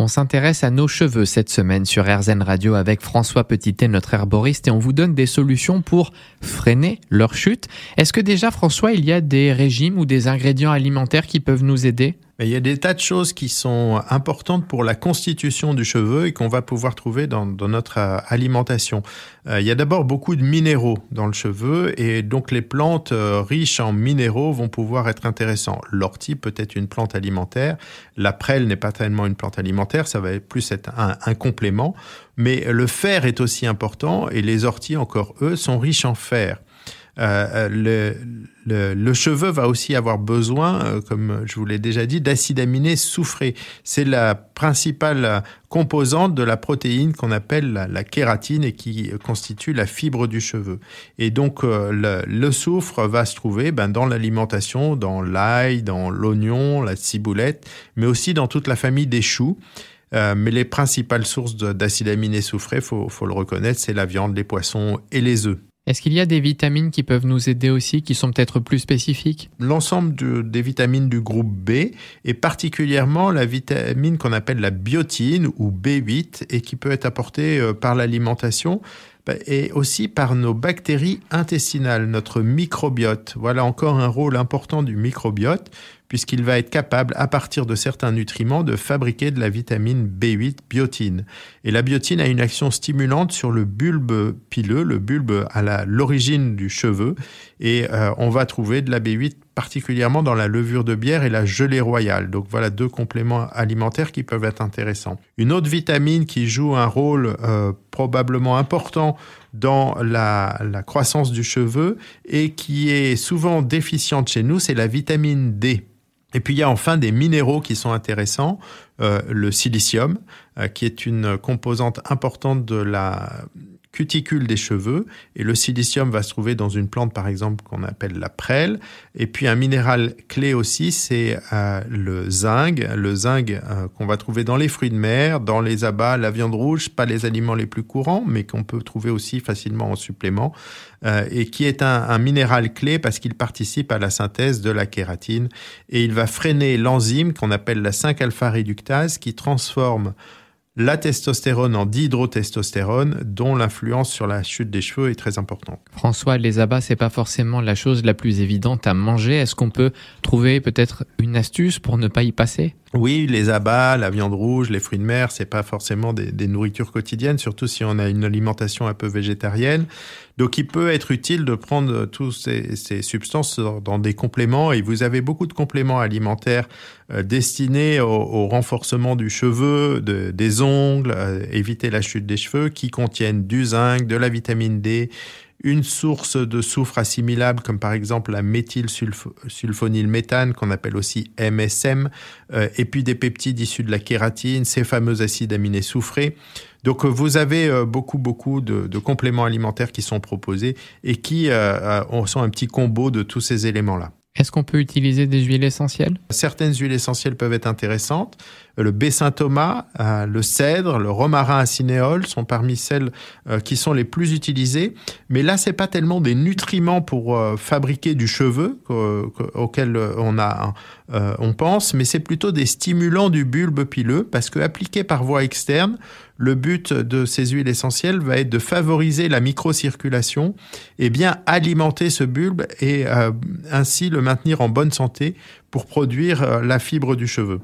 On s'intéresse à nos cheveux cette semaine sur RZN Radio avec François Petitet, notre herboriste, et on vous donne des solutions pour freiner leur chute. Est-ce que déjà, François, il y a des régimes ou des ingrédients alimentaires qui peuvent nous aider? Il y a des tas de choses qui sont importantes pour la constitution du cheveu et qu'on va pouvoir trouver dans, notre euh, alimentation. Euh, il y a d'abord beaucoup de minéraux dans le cheveu et donc les plantes euh, riches en minéraux vont pouvoir être intéressantes. L'ortie peut être une plante alimentaire, la prêle n'est pas tellement une plante alimentaire, ça va plus être un, un complément, mais le fer est aussi important et les orties encore eux sont riches en fer. Euh, le, le, cheveu va aussi avoir besoin, euh, comme je vous l'ai déjà dit, d'acides aminés soufrés. C'est la principale composante de la protéine qu'on appelle la, kératine et qui constitue la fibre du cheveu. Et donc euh, le, le, soufre va se trouver ben, dans l'alimentation, dans l'ail, dans l'oignon, la ciboulette, mais aussi dans toute la famille des choux. Euh, mais les principales sources d'acides aminés soufrés, faut, faut le reconnaître, c'est la viande, les poissons et les œufs. Est-ce qu'il y a des vitamines qui peuvent nous aider aussi, qui sont peut-être plus spécifiques? L'ensemble des vitamines du groupe B, et particulièrement la vitamine qu'on appelle la biotine ou B8, et qui peut être apportée euh, par l'alimentation, et aussi par nos bactéries intestinales, notre microbiote. Voilà encore un rôle important du microbiote, puisqu'il va être capable, à partir de certains nutriments, de fabriquer de la vitamine B8 biotine. Et la biotine a une action stimulante sur le bulbe pileux, le bulbe à l'origine du cheveu, et euh, on va trouver de la B8 particulièrement dans la levure de bière et la gelée royale. Donc voilà deux compléments alimentaires qui peuvent être intéressants. Une autre vitamine qui joue un rôle euh, probablement important dans la, croissance du cheveu et qui est souvent déficiente chez nous, c'est la vitamine D. Et puis il y a enfin des minéraux qui sont intéressants, euh, le silicium, euh, qui est une composante importante de la cuticule des cheveux et le silicium va se trouver dans une plante par exemple qu'on appelle la prêle. Et puis un minéral clé aussi c'est euh, le zinc. Le zinc euh, qu'on va trouver dans les fruits de mer dans les abats la viande rouge pas les aliments les plus courants mais qu'on peut trouver aussi facilement en supplément euh, et qui est un, un minéral clé parce qu'il participe à la synthèse de la kératine. Et il va freiner l'enzyme qu'on appelle la 5 alpha réductase qui transforme la testostérone en dihydrotestostérone, dont l'influence sur la chute des cheveux est très importante. François, les abats, c'est pas forcément la chose la plus évidente à manger. Est-ce qu'on peut trouver peut-être une astuce pour ne pas y passer? Oui, les abats, la viande rouge, les fruits de mer, c'est pas forcément des, nourritures quotidiennes, surtout si on a une alimentation un peu végétarienne. Donc, il peut être utile de prendre toutes ces, ces, substances dans des compléments. Et vous avez beaucoup de compléments alimentaires euh, destinés au, renforcement du cheveu, de, des ongles, euh, éviter la chute des cheveux, qui contiennent du zinc, de la vitamine D, une source de soufre assimilable comme par exemple la méthane qu'on appelle aussi MSM, euh, et puis des peptides issus de la kératine, ces fameux acides aminés soufrés. Donc euh, vous avez euh, beaucoup beaucoup de, de, compléments alimentaires qui sont proposés et qui sont un petit combo de tous ces éléments-là. Est-ce qu'on peut utiliser des huiles essentielles? Certaines huiles essentielles peuvent être intéressantes. Le baie Thomas, euh, le cèdre, le romarin à cinéole sont parmi celles euh, qui sont les plus utilisées. Mais là, c'est pas tellement des nutriments pour euh, fabriquer du cheveu auquel on a, on pense, mais c'est plutôt des stimulants du bulbe pileux parce que appliqués par voie externe, le but de ces huiles essentielles va être de favoriser la microcirculation et bien alimenter ce bulbe et ainsi le maintenir en bonne santé pour produire la fibre du cheveu.